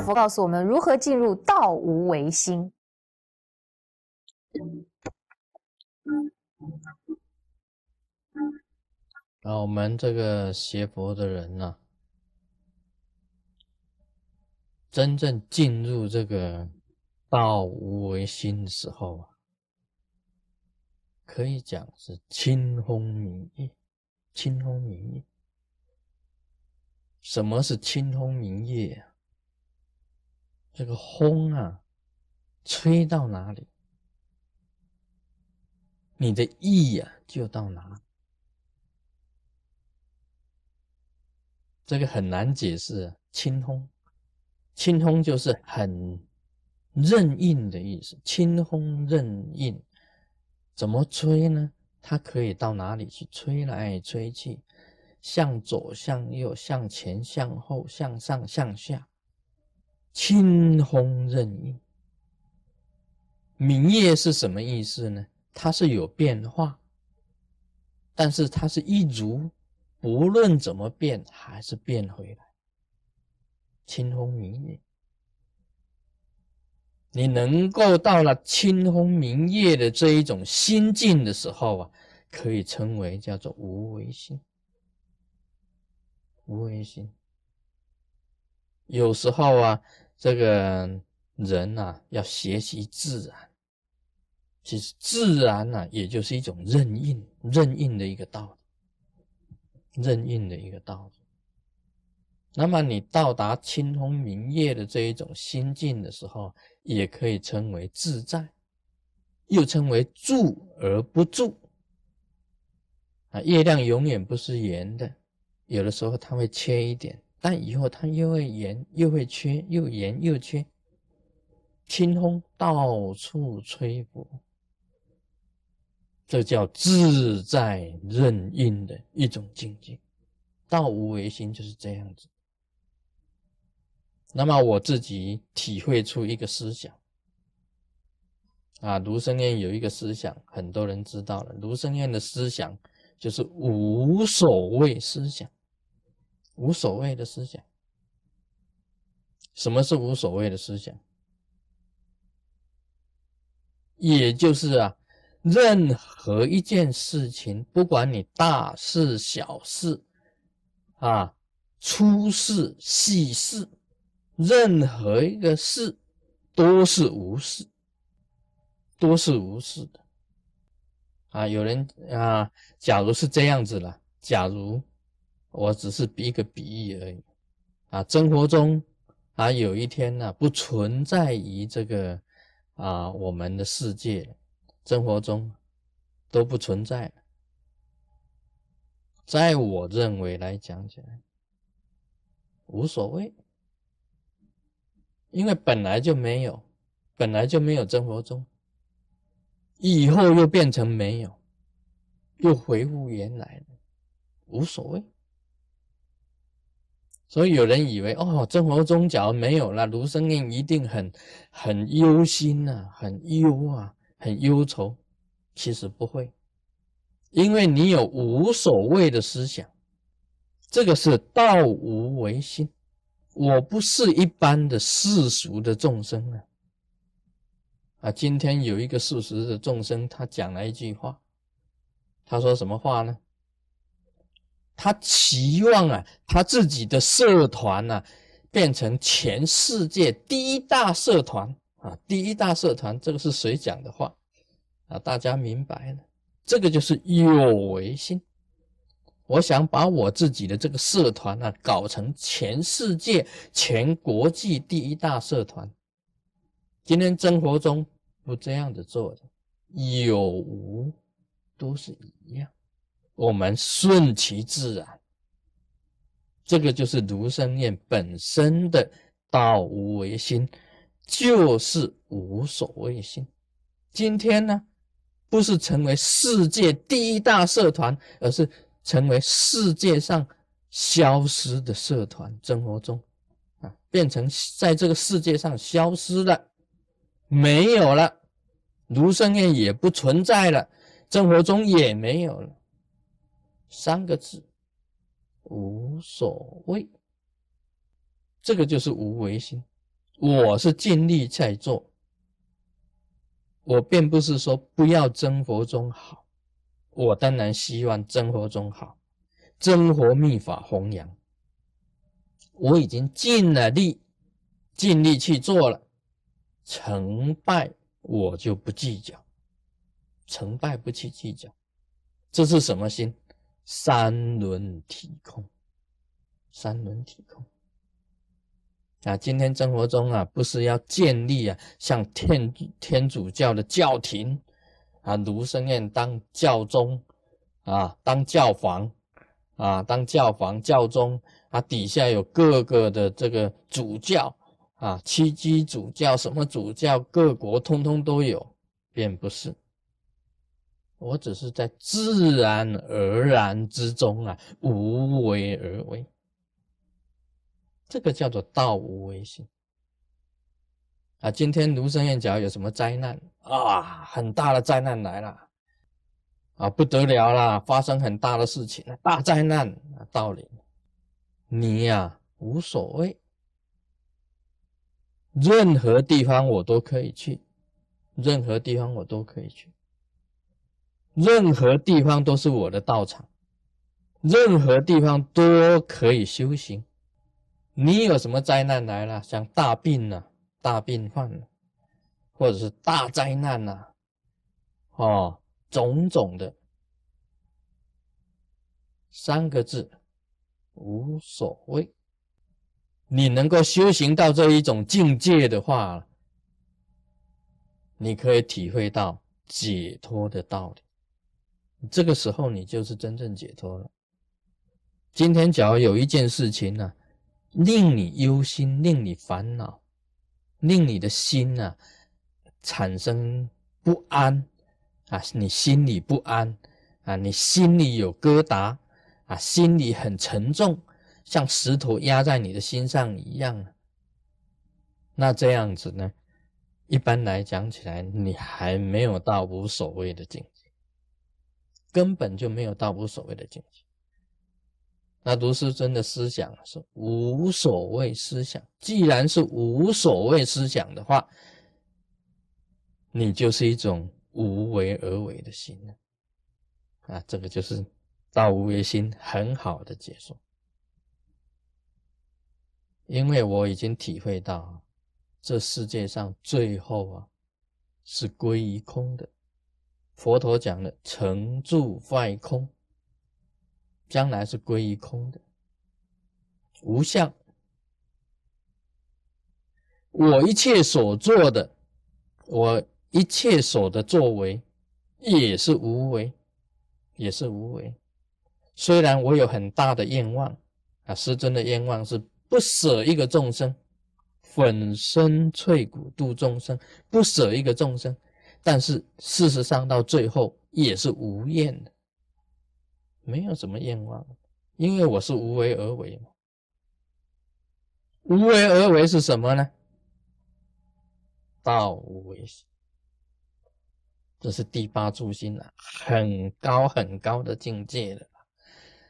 佛告诉我们如何进入道无为心。啊，我们这个学佛的人呢，真正进入这个道无为心的时候啊，可以讲是清风明月，清风明月。什么是清风明月啊？这个风啊，吹到哪里，你的意呀就到哪。这个很难解释。清风，清风就是很任意的意思。清风任意，怎么吹呢？它可以到哪里去？吹来吹去，向左向右，向前向后，向上向下，清风任意。明月是什么意思呢？它是有变化，但是它是一如。不论怎么变，还是变回来。清风明月，你能够到了清风明月的这一种心境的时候啊，可以称为叫做无为心。无为心，有时候啊，这个人呐，要学习自然。其实自然呢，也就是一种任运、任运的一个道理。任运的一个道理。那么你到达清风明月的这一种心境的时候，也可以称为自在，又称为住而不住。啊，月亮永远不是圆的，有的时候它会缺一点，但以后它又会圆，又会缺，又圆又缺。清风到处吹拂。这叫自在任运的一种境界，道无为心就是这样子。那么我自己体会出一个思想啊，卢生燕有一个思想，很多人知道了。卢生燕的思想就是无所谓思想，无所谓的思想。什么是无所谓的思想？也就是啊。任何一件事情，不管你大事小事，啊，粗事细事，任何一个事都是无事，都是无事的。啊，有人啊，假如是这样子了，假如我只是比一个比喻而已，啊，生活中啊，有一天呢，不存在于这个啊我们的世界。生活中都不存在，在我认为来讲起来无所谓，因为本来就没有，本来就没有生活中，以后又变成没有，又恢复原来的，无所谓。所以有人以为哦，生活中假如没有了，卢生印一定很很忧心呐，很忧啊。很忧愁，其实不会，因为你有无所谓的思想，这个是道无为心。我不是一般的世俗的众生啊！啊，今天有一个世俗的众生，他讲了一句话，他说什么话呢？他期望啊，他自己的社团呢，变成全世界第一大社团。啊，第一大社团，这个是谁讲的话？啊，大家明白了，这个就是有为心。我想把我自己的这个社团啊，搞成全世界、全国际第一大社团。今天生活中不这样子做的，有无都是一样，我们顺其自然。这个就是卢生念本身的道无为心。就是无所谓心。今天呢，不是成为世界第一大社团，而是成为世界上消失的社团。生活中啊，变成在这个世界上消失了，没有了，卢生燕也不存在了，生活中也没有了。三个字，无所谓。这个就是无为心。我是尽力在做，我并不是说不要真佛中好，我当然希望真佛中好，真佛密法弘扬，我已经尽了力，尽力去做了，成败我就不计较，成败不去计较，这是什么心？三轮体空，三轮体空。啊，今天生活中啊，不是要建立啊，像天天主教的教廷啊，卢生燕当教宗啊，当教皇啊，当教皇教宗啊，底下有各个的这个主教啊，七基主教什么主教，各国通通都有，便不是。我只是在自然而然之中啊，无为而为。这个叫做道无为心啊！今天卢生燕讲有什么灾难啊？很大的灾难来了啊，不得了啦！发生很大的事情大灾难啊，到临，你呀无所谓，任何地方我都可以去，任何地方我都可以去，任何地方都是我的道场，任何地方都可以修行。你有什么灾难来了？像大病啊、大病患了，或者是大灾难呐，哦，种种的三个字，无所谓。你能够修行到这一种境界的话，你可以体会到解脱的道理。这个时候，你就是真正解脱了。今天，假如有一件事情呢？令你忧心，令你烦恼，令你的心呐产生不安啊！你心里不安啊！你心里有疙瘩啊！心里很沉重，像石头压在你的心上一样。那这样子呢？一般来讲起来，你还没有到无所谓的境界，根本就没有到无所谓的境界。那卢师尊的思想是无所谓思想，既然是无所谓思想的话，你就是一种无为而为的心了。啊，这个就是道无为心很好的解说。因为我已经体会到，这世界上最后啊是归于空的。佛陀讲的成住坏空。将来是归于空的，无相。我一切所做的，我一切所的作为，也是无为，也是无为。虽然我有很大的愿望啊，师尊的愿望是不舍一个众生，粉身碎骨度众生，不舍一个众生，但是事实上到最后也是无厌的。没有什么愿望，因为我是无为而为嘛。无为而为是什么呢？道无为心，这是第八住心了，很高很高的境界了，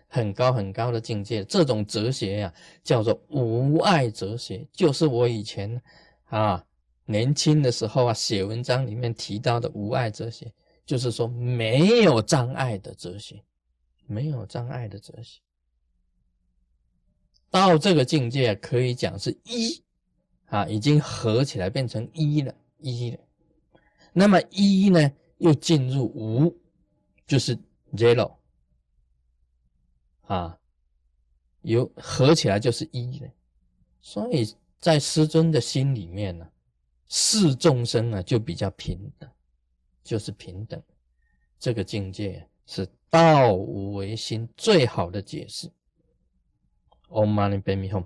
很高很高的境界。这种哲学呀，叫做无爱哲学，就是我以前啊年轻的时候啊写文章里面提到的无爱哲学，就是说没有障碍的哲学。没有障碍的哲学，到这个境界可以讲是一啊，已经合起来变成一了，一了。那么一呢，又进入无，就是 zero 啊，有合起来就是一了。所以在师尊的心里面呢，视众生啊就比较平等，就是平等，这个境界是。道无为心最好的解释。Om Mani Padme Hum。